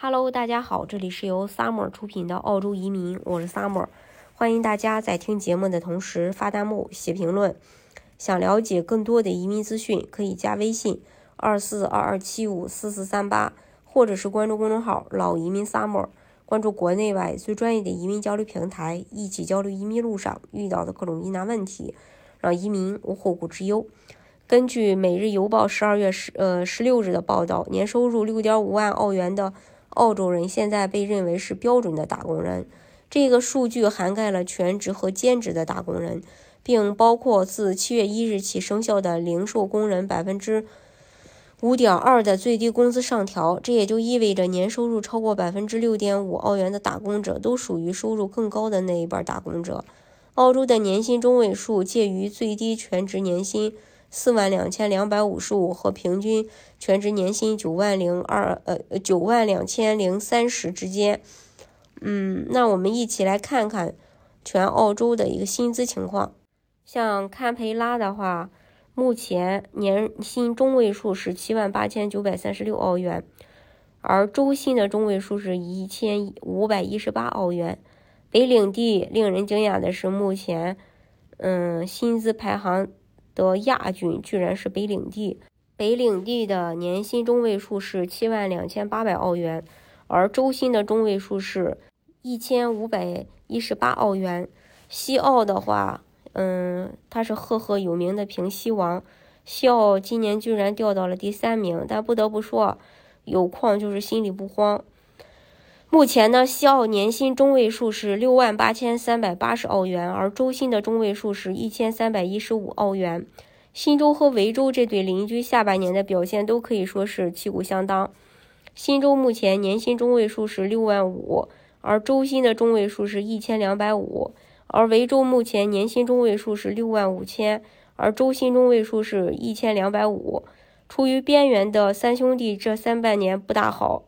Hello，大家好，这里是由 Summer 出品的澳洲移民，我是 Summer，欢迎大家在听节目的同时发弹幕、写评论。想了解更多的移民资讯，可以加微信二四二二七五四四三八，或者是关注公众号“老移民 Summer”，关注国内外最专业的移民交流平台，一起交流移民路上遇到的各种疑难问题，让移民无后顾之忧。根据《每日邮报》十二月十呃十六日的报道，年收入六点五万澳元的。澳洲人现在被认为是标准的打工人，这个数据涵盖了全职和兼职的打工人，并包括自七月一日起生效的零售工人百分之五点二的最低工资上调。这也就意味着年收入超过百分之六点五澳元的打工者都属于收入更高的那一半打工者。澳洲的年薪中位数介于最低全职年薪。四万两千两百五十五和平均全职年薪九万零二呃九万两千零三十之间，嗯，那我们一起来看看全澳洲的一个薪资情况。像堪培拉的话，目前年薪中位数是七万八千九百三十六澳元，而周薪的中位数是一千五百一十八澳元。北领地令人惊讶的是，目前嗯薪资排行。的亚军居然是北领地，北领地的年薪中位数是七万两千八百澳元，而周薪的中位数是一千五百一十八澳元。西澳的话，嗯，它是赫赫有名的平西王，西澳今年居然掉到了第三名，但不得不说，有矿就是心里不慌。目前呢，西澳年薪中位数是六万八千三百八十澳元，而周薪的中位数是一千三百一十五澳元。新州和维州这对邻居下半年的表现都可以说是旗鼓相当。新州目前年薪中位数是六万五，而周薪的中位数是一千两百五；而维州目前年薪中位数是六万五千，而周薪中位数是一千两百五。处于边缘的三兄弟这三半年不大好。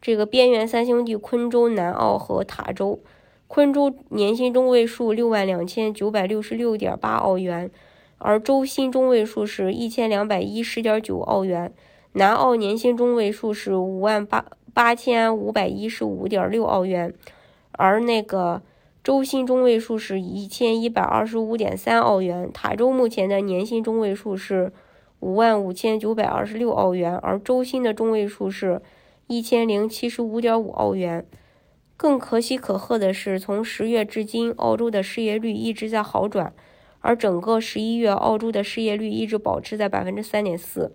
这个边缘三兄弟，昆州、南澳和塔州。昆州年薪中位数六万两千九百六十六点八澳元，而周薪中位数是一千两百一十点九澳元。南澳年薪中位数是五万八八千五百一十五点六澳元，而那个周薪中位数是一千一百二十五点三澳元。塔州目前的年薪中位数是五万五千九百二十六澳元，而周薪的中位数是。一千零七十五点五澳元。更可喜可贺的是，从十月至今，澳洲的失业率一直在好转，而整个十一月，澳洲的失业率一直保持在百分之三点四，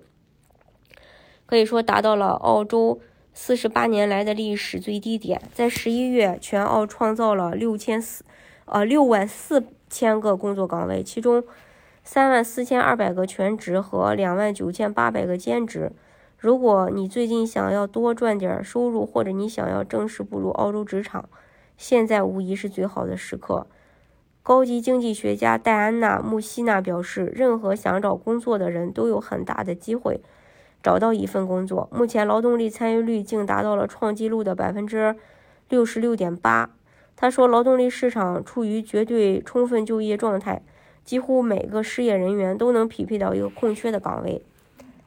可以说达到了澳洲四十八年来的历史最低点。在十一月，全澳创造了六千四呃六万四千个工作岗位，其中三万四千二百个全职和两万九千八百个兼职。如果你最近想要多赚点收入，或者你想要正式步入澳洲职场，现在无疑是最好的时刻。高级经济学家戴安娜·穆希纳表示，任何想找工作的人都有很大的机会找到一份工作。目前劳动力参与率竟达到了创纪录的百分之六十六点八。他说，劳动力市场处于绝对充分就业状态，几乎每个失业人员都能匹配到一个空缺的岗位。